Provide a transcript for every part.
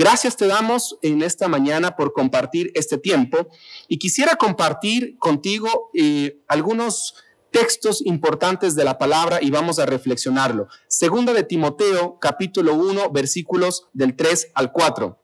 Gracias te damos en esta mañana por compartir este tiempo y quisiera compartir contigo eh, algunos textos importantes de la palabra y vamos a reflexionarlo. Segunda de Timoteo, capítulo 1, versículos del 3 al 4.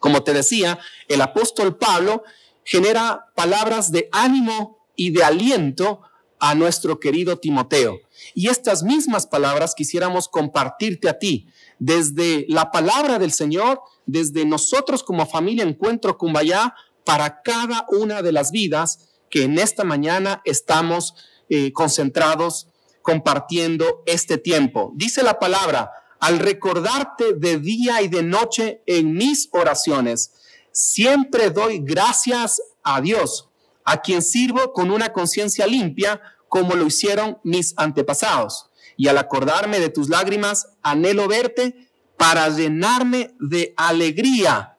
Como te decía, el apóstol Pablo genera palabras de ánimo y de aliento a nuestro querido Timoteo. Y estas mismas palabras quisiéramos compartirte a ti desde la palabra del Señor, desde nosotros como familia Encuentro Cumbayá, para cada una de las vidas que en esta mañana estamos eh, concentrados compartiendo este tiempo. Dice la palabra, al recordarte de día y de noche en mis oraciones, siempre doy gracias a Dios, a quien sirvo con una conciencia limpia, como lo hicieron mis antepasados. Y al acordarme de tus lágrimas, anhelo verte para llenarme de alegría.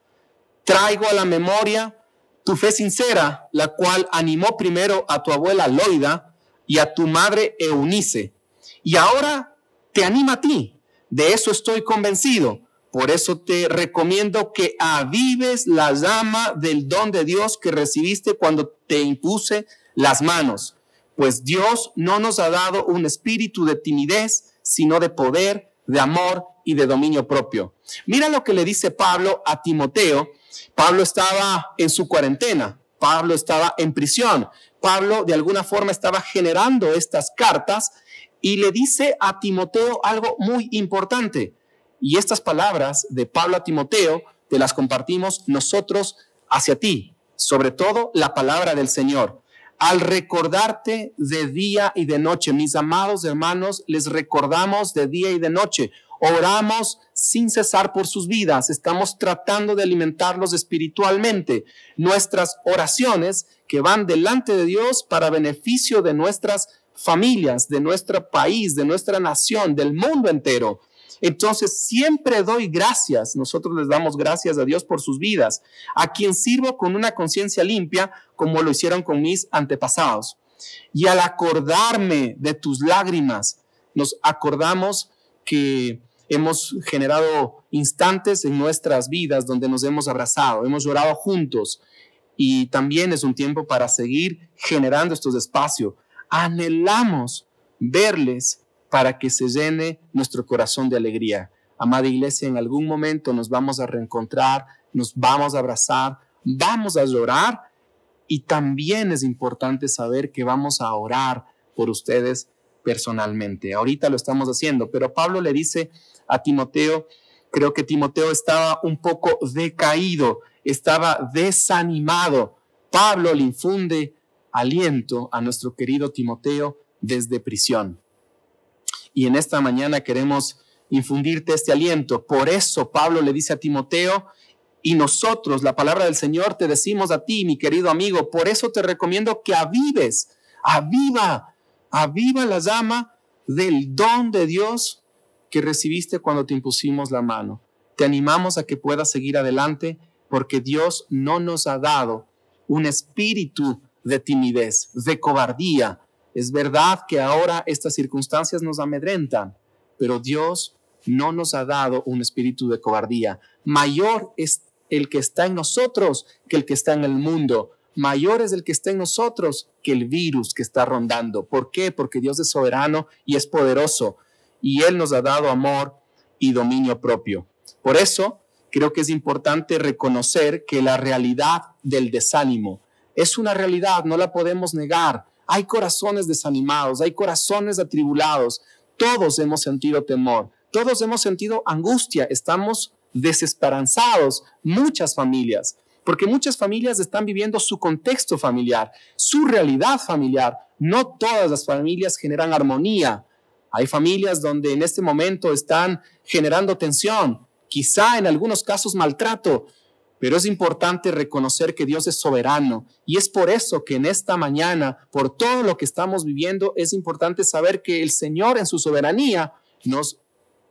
Traigo a la memoria tu fe sincera, la cual animó primero a tu abuela Loida, y a tu madre Eunice. Y ahora te anima a ti. De eso estoy convencido. Por eso te recomiendo que avives la llama del don de Dios que recibiste cuando te impuse las manos. Pues Dios no nos ha dado un espíritu de timidez, sino de poder, de amor y de dominio propio. Mira lo que le dice Pablo a Timoteo. Pablo estaba en su cuarentena, Pablo estaba en prisión, Pablo de alguna forma estaba generando estas cartas y le dice a Timoteo algo muy importante. Y estas palabras de Pablo a Timoteo te las compartimos nosotros hacia ti, sobre todo la palabra del Señor. Al recordarte de día y de noche, mis amados hermanos, les recordamos de día y de noche. Oramos sin cesar por sus vidas. Estamos tratando de alimentarlos espiritualmente. Nuestras oraciones que van delante de Dios para beneficio de nuestras familias, de nuestro país, de nuestra nación, del mundo entero. Entonces, siempre doy gracias, nosotros les damos gracias a Dios por sus vidas, a quien sirvo con una conciencia limpia, como lo hicieron con mis antepasados. Y al acordarme de tus lágrimas, nos acordamos que hemos generado instantes en nuestras vidas donde nos hemos abrazado, hemos llorado juntos y también es un tiempo para seguir generando estos espacios. Anhelamos verles para que se llene nuestro corazón de alegría. Amada iglesia, en algún momento nos vamos a reencontrar, nos vamos a abrazar, vamos a llorar y también es importante saber que vamos a orar por ustedes personalmente. Ahorita lo estamos haciendo, pero Pablo le dice a Timoteo, creo que Timoteo estaba un poco decaído, estaba desanimado. Pablo le infunde aliento a nuestro querido Timoteo desde prisión. Y en esta mañana queremos infundirte este aliento. Por eso Pablo le dice a Timoteo, y nosotros, la palabra del Señor, te decimos a ti, mi querido amigo, por eso te recomiendo que avives, aviva, aviva la llama del don de Dios que recibiste cuando te impusimos la mano. Te animamos a que puedas seguir adelante porque Dios no nos ha dado un espíritu de timidez, de cobardía. Es verdad que ahora estas circunstancias nos amedrentan, pero Dios no nos ha dado un espíritu de cobardía. Mayor es el que está en nosotros que el que está en el mundo. Mayor es el que está en nosotros que el virus que está rondando. ¿Por qué? Porque Dios es soberano y es poderoso y Él nos ha dado amor y dominio propio. Por eso, creo que es importante reconocer que la realidad del desánimo es una realidad, no la podemos negar. Hay corazones desanimados, hay corazones atribulados. Todos hemos sentido temor, todos hemos sentido angustia, estamos desesperanzados, muchas familias, porque muchas familias están viviendo su contexto familiar, su realidad familiar. No todas las familias generan armonía, hay familias donde en este momento están generando tensión, quizá en algunos casos maltrato, pero es importante reconocer que Dios es soberano y es por eso que en esta mañana, por todo lo que estamos viviendo, es importante saber que el Señor en su soberanía nos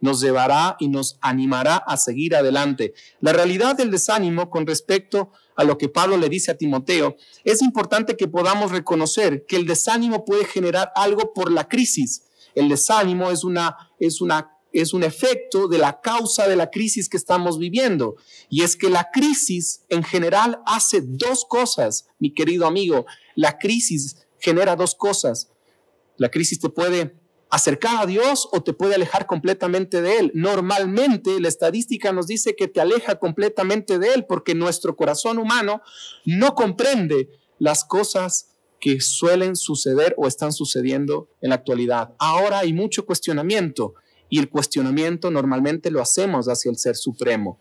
nos llevará y nos animará a seguir adelante. La realidad del desánimo con respecto a lo que Pablo le dice a Timoteo, es importante que podamos reconocer que el desánimo puede generar algo por la crisis, el desánimo es una, es una es un efecto de la causa de la crisis que estamos viviendo. Y es que la crisis en general hace dos cosas, mi querido amigo. La crisis genera dos cosas. La crisis te puede acercar a Dios o te puede alejar completamente de Él. Normalmente la estadística nos dice que te aleja completamente de Él porque nuestro corazón humano no comprende las cosas que suelen suceder o están sucediendo en la actualidad. Ahora hay mucho cuestionamiento y el cuestionamiento normalmente lo hacemos hacia el Ser Supremo.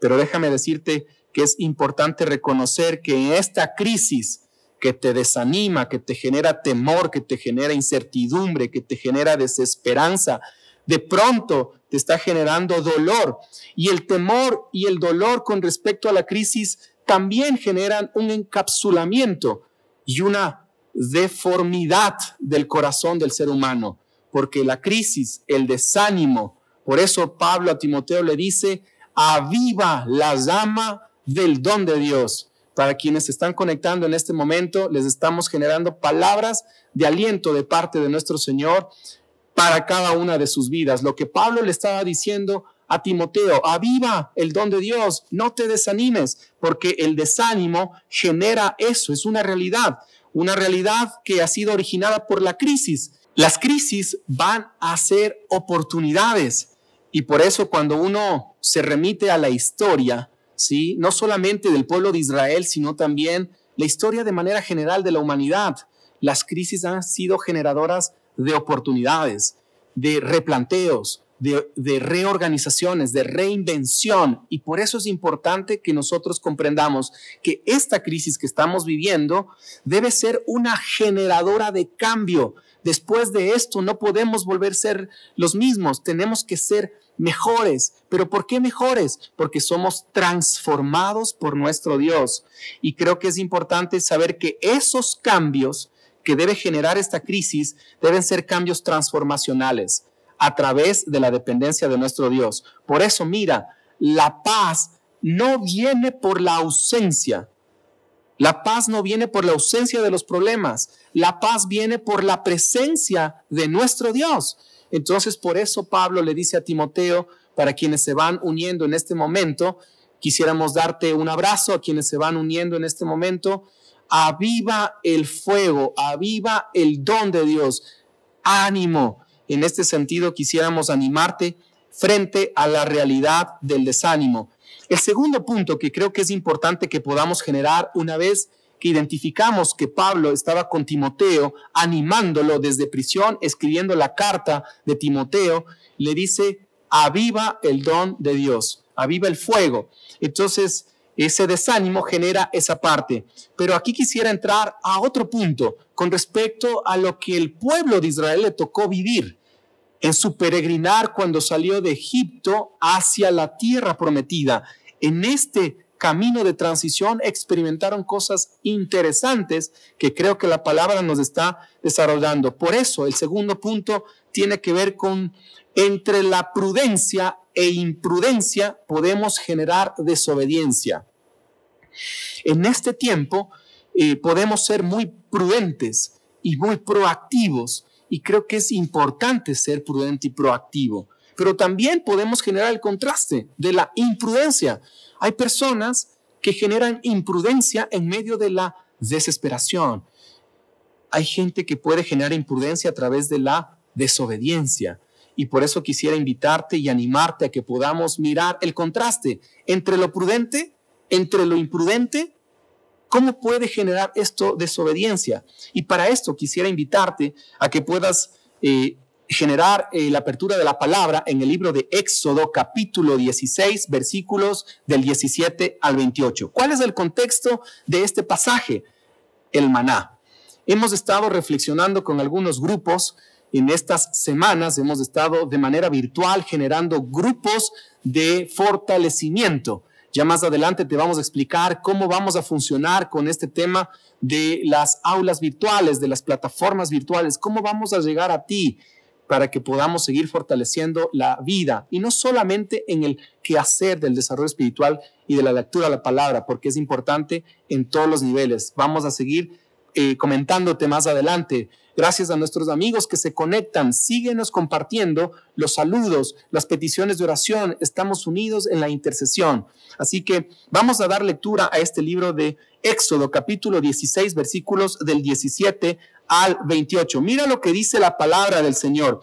Pero déjame decirte que es importante reconocer que en esta crisis que te desanima, que te genera temor, que te genera incertidumbre, que te genera desesperanza, de pronto te está generando dolor. Y el temor y el dolor con respecto a la crisis también generan un encapsulamiento y una deformidad del corazón del ser humano porque la crisis, el desánimo, por eso Pablo a Timoteo le dice, aviva la llama del don de Dios. Para quienes se están conectando en este momento, les estamos generando palabras de aliento de parte de nuestro Señor para cada una de sus vidas. Lo que Pablo le estaba diciendo a Timoteo, aviva el don de Dios, no te desanimes, porque el desánimo genera eso, es una realidad, una realidad que ha sido originada por la crisis. Las crisis van a ser oportunidades y por eso cuando uno se remite a la historia, ¿sí? no solamente del pueblo de Israel, sino también la historia de manera general de la humanidad, las crisis han sido generadoras de oportunidades, de replanteos, de, reorganizaciones, de reinvención. Y por eso es importante que nosotros comprendamos que esta crisis que estamos viviendo debe ser una generadora de cambio, Después de esto no podemos volver a ser los mismos, tenemos que ser mejores. ¿Pero por qué mejores? Porque somos transformados por nuestro Dios. Y creo que es importante saber que esos cambios que debe generar esta crisis deben ser cambios transformacionales a través de la dependencia de nuestro Dios. Por eso, mira, la paz no viene por la ausencia, la paz no viene por la ausencia de los problemas, la paz viene por la presencia de nuestro Dios. Entonces, por eso Pablo le dice a Timoteo, para quienes se van uniendo en este momento, quisiéramos darte un abrazo a quienes se van uniendo en este momento, aviva el fuego, aviva el don de Dios, ánimo. En este sentido, quisiéramos animarte frente a la realidad del desánimo. El segundo punto que creo que es importante que podamos generar una vez que identificamos que Pablo estaba con Timoteo, animándolo desde prisión, escribiendo la carta de Timoteo, le dice, aviva el don de Dios, aviva el fuego. Entonces, ese desánimo genera esa parte. Pero aquí quisiera entrar a otro punto con respecto a lo que el pueblo de Israel le tocó vivir en su peregrinar cuando salió de Egipto hacia la tierra prometida en este camino de transición experimentaron cosas interesantes que creo que la palabra nos está desarrollando. Por eso el segundo punto tiene que ver con entre la prudencia e imprudencia podemos generar desobediencia. En este tiempo eh, podemos ser muy prudentes y muy proactivos y creo que es importante ser prudente y proactivo pero también podemos generar el contraste de la imprudencia. Hay personas que generan imprudencia en medio de la desesperación. Hay gente que puede generar imprudencia a través de la desobediencia. Y por eso quisiera invitarte y animarte a que podamos mirar el contraste entre lo prudente, entre lo imprudente. ¿Cómo puede generar esto desobediencia? Y para esto quisiera invitarte a que puedas eh, generar eh, la apertura de la palabra en el libro de Éxodo capítulo 16 versículos del 17 al 28. ¿Cuál es el contexto de este pasaje? El maná. Hemos estado reflexionando con algunos grupos en estas semanas, hemos estado de manera virtual generando grupos de fortalecimiento. Ya más adelante te vamos a explicar cómo vamos a funcionar con este tema de las aulas virtuales, de las plataformas virtuales, cómo vamos a llegar a ti para que podamos seguir fortaleciendo la vida y no solamente en el quehacer del desarrollo espiritual y de la lectura de la palabra, porque es importante en todos los niveles. Vamos a seguir eh, comentándote más adelante. Gracias a nuestros amigos que se conectan. Síguenos compartiendo los saludos, las peticiones de oración. Estamos unidos en la intercesión. Así que vamos a dar lectura a este libro de Éxodo, capítulo 16, versículos del 17 al 28. Mira lo que dice la palabra del Señor.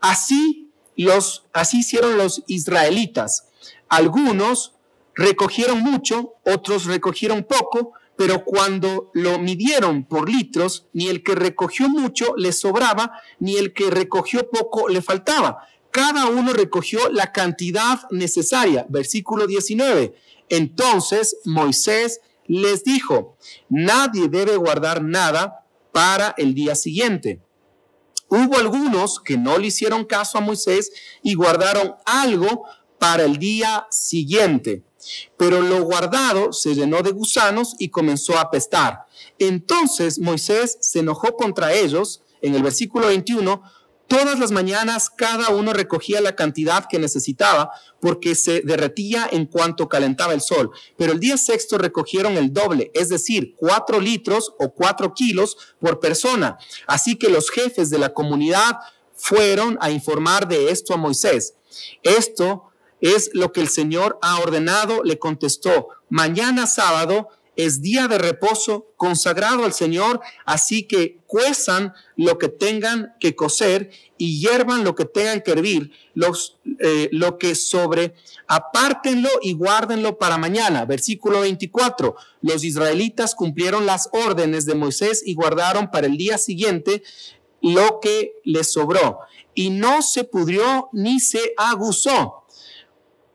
Así los así hicieron los israelitas. Algunos recogieron mucho, otros recogieron poco, pero cuando lo midieron por litros, ni el que recogió mucho le sobraba, ni el que recogió poco le faltaba. Cada uno recogió la cantidad necesaria. Versículo 19. Entonces Moisés les dijo, nadie debe guardar nada para el día siguiente. Hubo algunos que no le hicieron caso a Moisés y guardaron algo para el día siguiente. Pero lo guardado se llenó de gusanos y comenzó a apestar. Entonces Moisés se enojó contra ellos. En el versículo 21, todas las mañanas cada uno recogía la cantidad que necesitaba porque se derretía en cuanto calentaba el sol. Pero el día sexto recogieron el doble, es decir, cuatro litros o cuatro kilos por persona. Así que los jefes de la comunidad fueron a informar de esto a Moisés. Esto es lo que el Señor ha ordenado, le contestó, mañana sábado es día de reposo consagrado al Señor, así que cuezan lo que tengan que cocer y hiervan lo que tengan que hervir, los, eh, lo que sobre, apártenlo y guárdenlo para mañana. Versículo 24, los israelitas cumplieron las órdenes de Moisés y guardaron para el día siguiente lo que les sobró, y no se pudrió ni se aguzó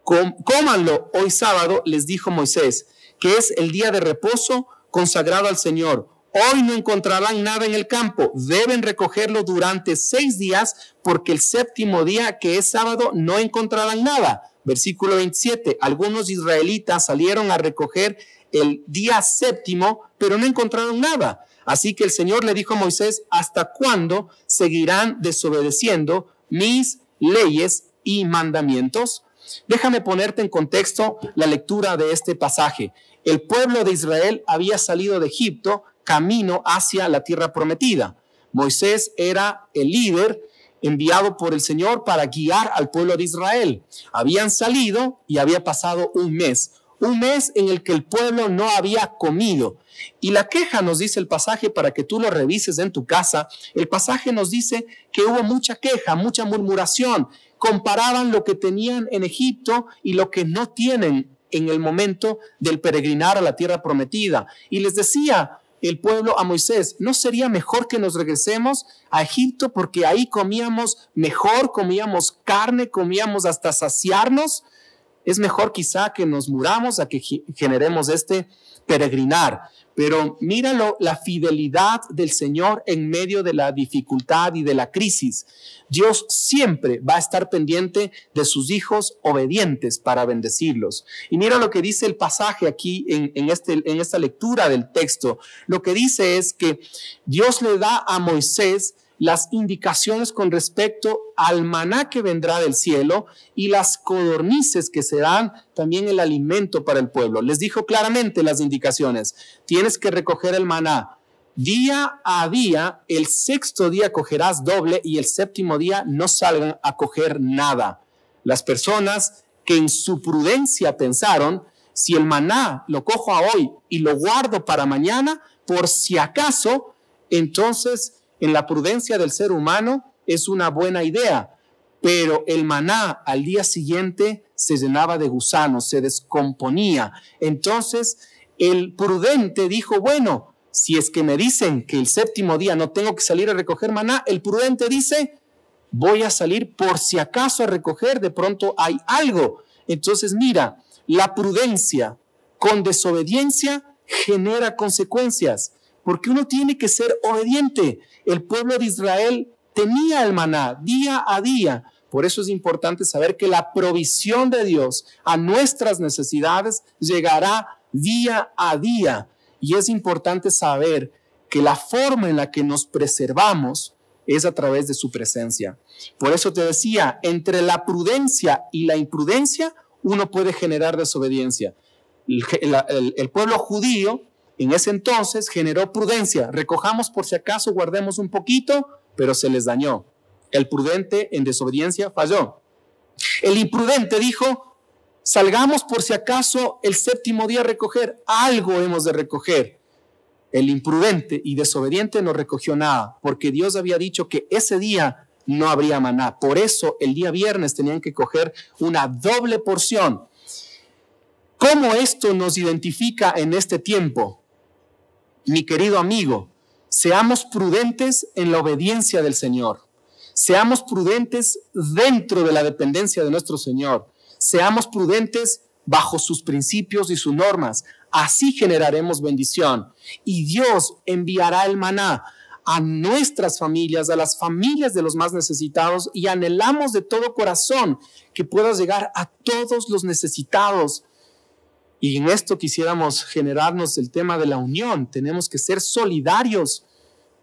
cómanlo hoy sábado, les dijo Moisés, que es el día de reposo consagrado al Señor. Hoy no encontrarán nada en el campo, deben recogerlo durante seis días, porque el séptimo día, que es sábado, no encontrarán nada. Versículo 27, algunos israelitas salieron a recoger el día séptimo, pero no encontraron nada. Así que el Señor le dijo a Moisés, ¿hasta cuándo seguirán desobedeciendo mis leyes y mandamientos? Déjame ponerte en contexto la lectura de este pasaje. El pueblo de Israel había salido de Egipto camino hacia la tierra prometida. Moisés era el líder enviado por el Señor para guiar al pueblo de Israel. Habían salido y había pasado un mes, un mes en el que el pueblo no había comido. Y la queja nos dice el pasaje para que tú lo revises en tu casa. El pasaje nos dice que hubo mucha queja, mucha murmuración, comparaban lo que tenían en Egipto y lo que no tienen en el momento del peregrinar a la tierra prometida. Y les decía el pueblo a Moisés, ¿no sería mejor que nos regresemos a Egipto porque ahí comíamos mejor, comíamos carne, comíamos hasta saciarnos? Es mejor quizá que nos muramos a que generemos este peregrinar. Pero míralo, la fidelidad del Señor en medio de la dificultad y de la crisis. Dios siempre va a estar pendiente de sus hijos obedientes para bendecirlos. Y mira lo que dice el pasaje aquí en, en, este, en esta lectura del texto. Lo que dice es que Dios le da a Moisés las indicaciones con respecto al maná que vendrá del cielo y las codornices que serán también el alimento para el pueblo. Les dijo claramente las indicaciones. Tienes que recoger el maná día a día, el sexto día cogerás doble y el séptimo día no salgan a coger nada. Las personas que en su prudencia pensaron, si el maná lo cojo a hoy y lo guardo para mañana, por si acaso, entonces en la prudencia del ser humano es una buena idea, pero el maná al día siguiente se llenaba de gusanos, se descomponía. Entonces el prudente dijo, bueno, si es que me dicen que el séptimo día no tengo que salir a recoger maná, el prudente dice, voy a salir por si acaso a recoger, de pronto hay algo. Entonces mira, la prudencia con desobediencia genera consecuencias porque uno tiene que ser obediente. El pueblo de Israel tenía el maná día a día. Por eso es importante saber que la provisión de Dios a nuestras necesidades llegará día a día. Y es importante saber que la forma en la que nos preservamos es a través de su presencia. Por eso te decía, entre la prudencia y la imprudencia, uno puede generar desobediencia. El, pueblo judío en ese entonces generó prudencia. Recojamos por si acaso, guardemos un poquito, pero se les dañó. El prudente en desobediencia falló. El imprudente dijo, salgamos por si acaso el séptimo día a recoger. Algo hemos de recoger. El imprudente y desobediente no recogió nada, porque Dios había dicho que ese día no habría maná. Por eso el día viernes tenían que coger una doble porción. ¿Cómo esto nos identifica en este tiempo? Mi querido amigo, seamos prudentes en la obediencia del Señor. Seamos prudentes dentro de la dependencia de nuestro Señor. Seamos prudentes bajo sus principios y sus normas. Así generaremos bendición. Y Dios enviará el maná a nuestras familias, a las familias de los más necesitados y anhelamos de todo corazón que pueda llegar a todos los necesitados. Y en esto quisiéramos generarnos el tema de la unión. Tenemos que ser solidarios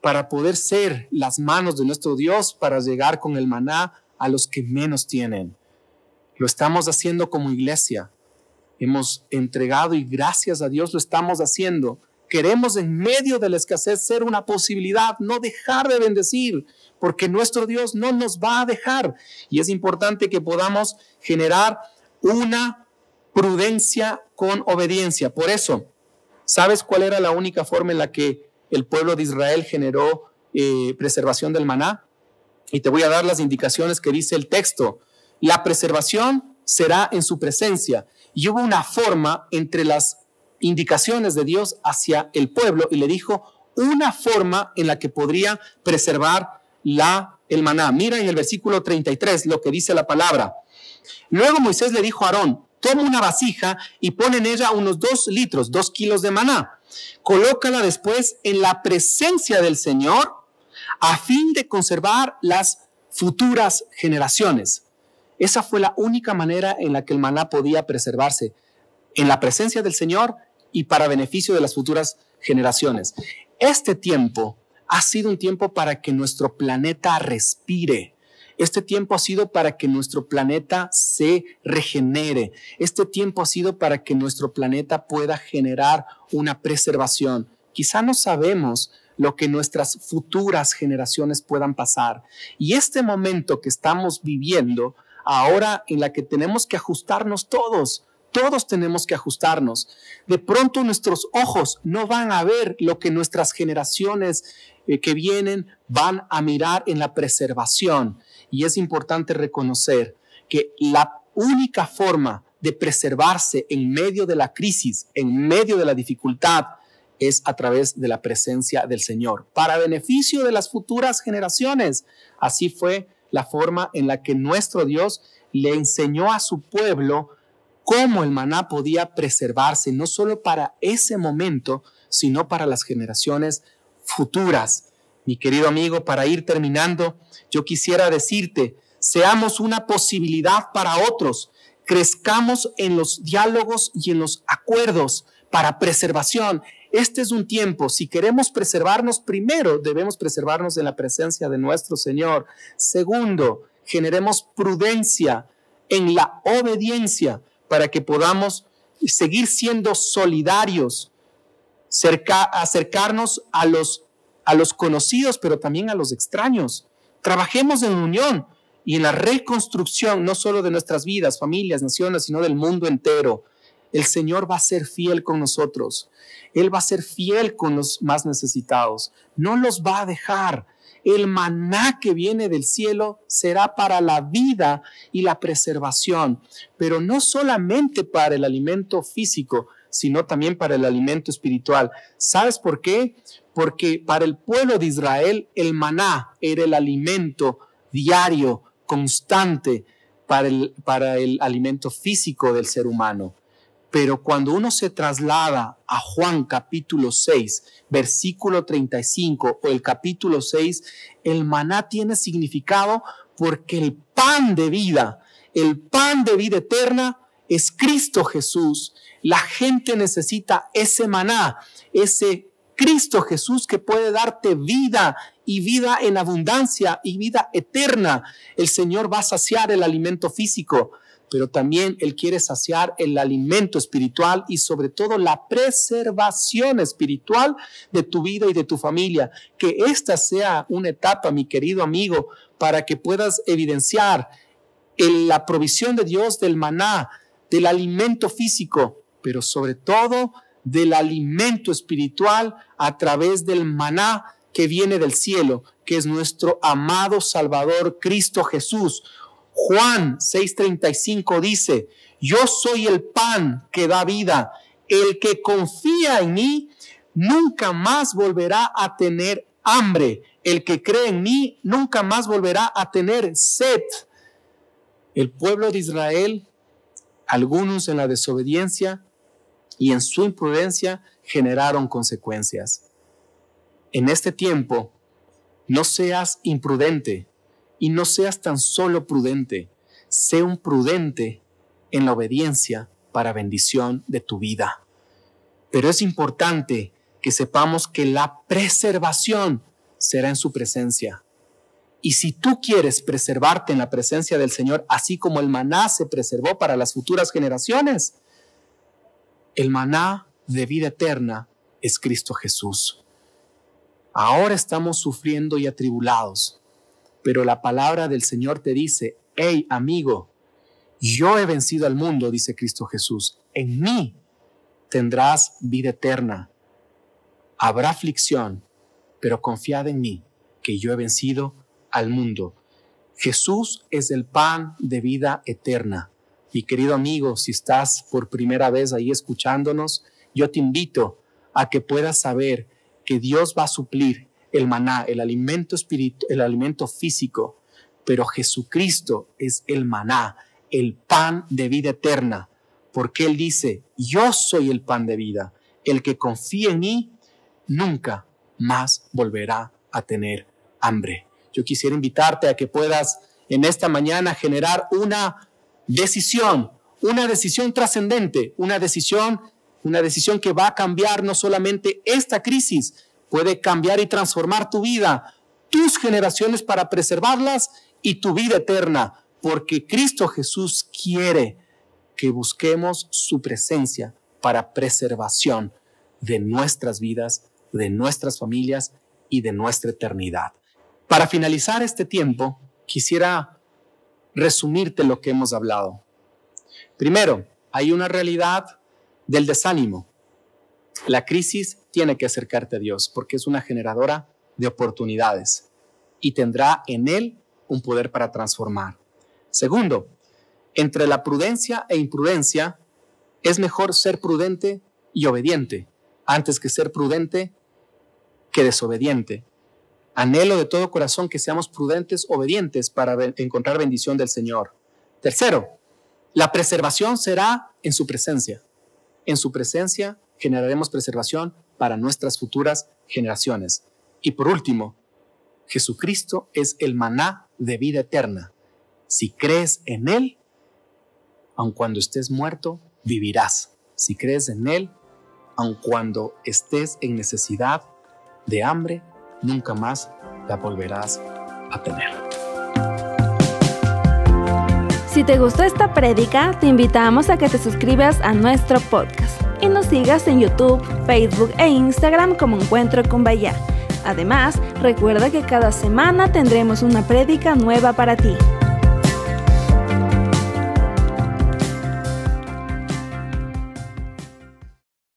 para poder ser las manos de nuestro Dios para llegar con el maná a los que menos tienen. Lo estamos haciendo como iglesia. Hemos entregado y gracias a Dios lo estamos haciendo. Queremos en medio de la escasez ser una posibilidad, no dejar de bendecir, porque nuestro Dios no nos va a dejar. Y es importante que podamos generar una prudencia con obediencia. Por eso, ¿sabes cuál era la única forma en la que el pueblo de Israel generó eh, preservación del maná. Y te voy a dar las indicaciones que dice el texto. La preservación será en su presencia. Y hubo una forma entre las indicaciones de Dios hacia el pueblo y le dijo una forma en la que podría preservar la, el maná. Mira en el versículo 33 lo que dice la palabra. Luego Moisés le dijo a Aarón, toma una vasija y pone en ella unos dos litros, dos kilos de maná Colócala después en la presencia del Señor a fin de conservar las futuras generaciones. Esa fue la única manera en la que el maná podía preservarse, en la presencia del Señor y para beneficio de las futuras generaciones. Este tiempo ha sido un tiempo para que nuestro planeta respire, este tiempo ha sido para que nuestro planeta se regenere. Este tiempo ha sido para que nuestro planeta pueda generar una preservación. Quizá no sabemos lo que nuestras futuras generaciones puedan pasar. Y este momento que estamos viviendo, ahora en la que tenemos que ajustarnos todos, todos tenemos que ajustarnos. De pronto nuestros ojos no van a ver lo que nuestras generaciones eh, que vienen van a mirar en la preservación. Y es importante reconocer que la única forma de preservarse en medio de la crisis, en medio de la dificultad, es a través de la presencia del Señor, para beneficio de las futuras generaciones. Así fue la forma en la que nuestro Dios le enseñó a su pueblo cómo el maná podía preservarse, no solo para ese momento, sino para las generaciones futuras. Mi querido amigo, para ir terminando, yo quisiera decirte, seamos una posibilidad para otros, crezcamos en los diálogos y en los acuerdos para preservación. Este es un tiempo, si queremos preservarnos, primero debemos preservarnos en la presencia de nuestro Señor. Segundo, generemos prudencia en la obediencia para que podamos seguir siendo solidarios, acercarnos a los, a los conocidos, pero también a los extraños. Trabajemos en unión y en la reconstrucción, no solo de nuestras vidas, familias, naciones, sino del mundo entero. El Señor va a ser fiel con nosotros. Él va a ser fiel con los más necesitados. No los va a dejar el maná que viene del cielo será para la vida y la preservación, pero no solamente para el alimento físico, sino también para el alimento espiritual. ¿Sabes por qué? Porque para el pueblo de Israel el maná era el alimento diario, constante, para el, para el alimento físico del ser humano. Pero cuando uno se traslada a Juan capítulo 6, versículo 35 o el capítulo 6, el maná tiene significado porque el pan de vida, el pan de vida eterna es Cristo Jesús. La gente necesita ese maná, ese Cristo Jesús que puede darte vida y vida en abundancia y vida eterna. El Señor va a saciar el alimento físico, pero también Él quiere saciar el alimento espiritual y sobre todo la preservación espiritual de tu vida y de tu familia. Que esta sea una etapa, mi querido amigo, para que puedas evidenciar la provisión de Dios del maná, del alimento físico, pero sobre todo del alimento espiritual a través del maná que viene del cielo, que es nuestro amado Salvador Cristo Jesús. Juan 6:35 dice, yo soy el pan que da vida. El que confía en mí nunca más volverá a tener hambre. El que cree en mí nunca más volverá a tener sed. El pueblo de Israel, algunos en la desobediencia y en su imprudencia, generaron consecuencias. En este tiempo, no seas imprudente y no seas tan solo prudente, sé un prudente en la obediencia para bendición de tu vida. Pero es importante que sepamos que la preservación será en su presencia. Y si tú quieres preservarte en la presencia del Señor, así como el maná se preservó para las futuras generaciones, el maná de vida eterna es Cristo Jesús. Ahora estamos sufriendo y atribulados, pero la palabra del Señor te dice, hey amigo, yo he vencido al mundo, dice Cristo Jesús, en mí tendrás vida eterna. Habrá aflicción, pero confiad en mí, que yo he vencido al mundo. Jesús es el pan de vida eterna. Mi querido amigo, si estás por primera vez ahí escuchándonos, yo te invito a que puedas saber que Dios va a suplir el maná, el alimento espiritual, el alimento físico, pero Jesucristo es el maná, el pan de vida eterna, porque Él dice, yo soy el pan de vida, el que confía en mí nunca más volverá a tener hambre. Yo quisiera invitarte a que puedas en esta mañana generar una decisión, una decisión trascendente, una decisión, una decisión que va a cambiar no solamente esta crisis, puede cambiar y transformar tu vida, tus generaciones para preservarlas y tu vida eterna, porque Cristo Jesús quiere que busquemos su presencia para preservación de nuestras vidas, de nuestras familias y de nuestra eternidad. Para finalizar este tiempo, quisiera resumirte lo que hemos hablado. Primero, hay una realidad del desánimo. La crisis tiene que acercarte a Dios porque es una generadora de oportunidades y tendrá en Él un poder para transformar. Segundo, entre la prudencia e imprudencia es mejor ser prudente y obediente antes que ser prudente que desobediente. Anhelo de todo corazón que seamos prudentes, obedientes para encontrar bendición del Señor. Tercero, la preservación será en su presencia. En su presencia generaremos preservación para nuestras futuras generaciones. Y por último, Jesucristo es el maná de vida eterna. Si crees en Él, aun cuando estés muerto, vivirás. Si crees en Él, aun cuando estés en necesidad de hambre, nunca más la volverás a tener. Si te gustó esta prédica, te invitamos a que te suscribas a nuestro podcast y nos sigas en YouTube, Facebook e Instagram como Encuentro con Bahía. Además, recuerda que cada semana tendremos una prédica nueva para ti.